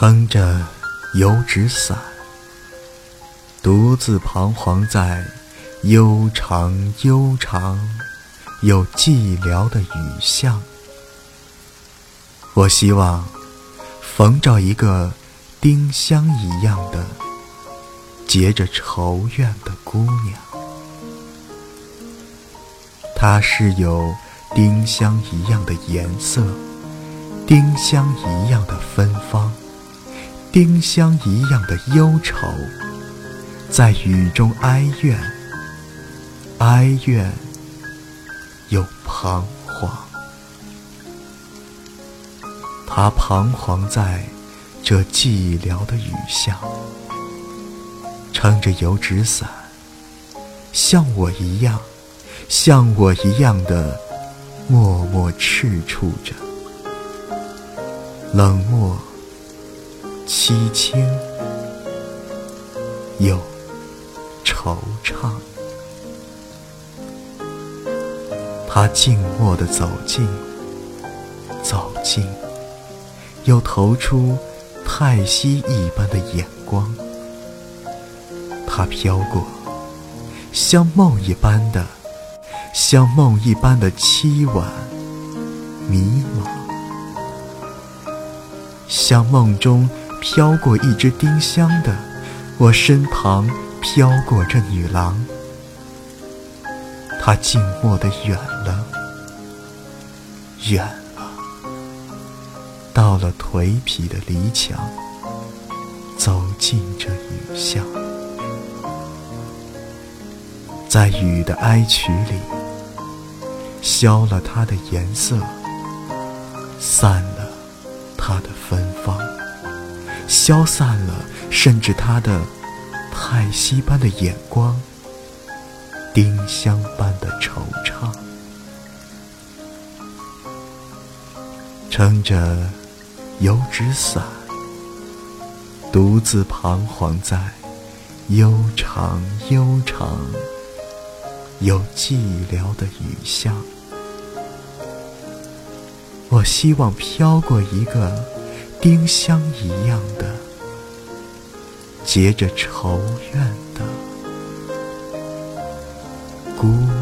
撑着油纸伞，独自彷徨在悠长悠长又寂寥的雨巷。我希望逢着一个丁香一样的结着愁怨的姑娘，她是有丁香一样的颜色，丁香一样的芬芳，丁香一样的忧愁，在雨中哀怨，哀怨又彷徨。他彷徨在这寂寥的雨巷，撑着油纸伞，像我一样，像我一样的默默赤触着，冷漠、凄清又惆怅。他静默地走近，走近。又投出太息一般的眼光，他飘过，像梦一般的，像梦一般的凄婉、迷茫，像梦中飘过一只丁香的，我身旁飘过这女郎，她静默的远了，远了。到了颓圮的篱墙，走进这雨巷，在雨的哀曲里，消了它的颜色，散了它的芬芳，消散了甚至他的叹息般的眼光，丁香般的惆怅，撑着。油纸伞，独自彷徨在悠长悠长又寂寥的雨巷。我希望飘过一个丁香一样的结着愁怨的孤。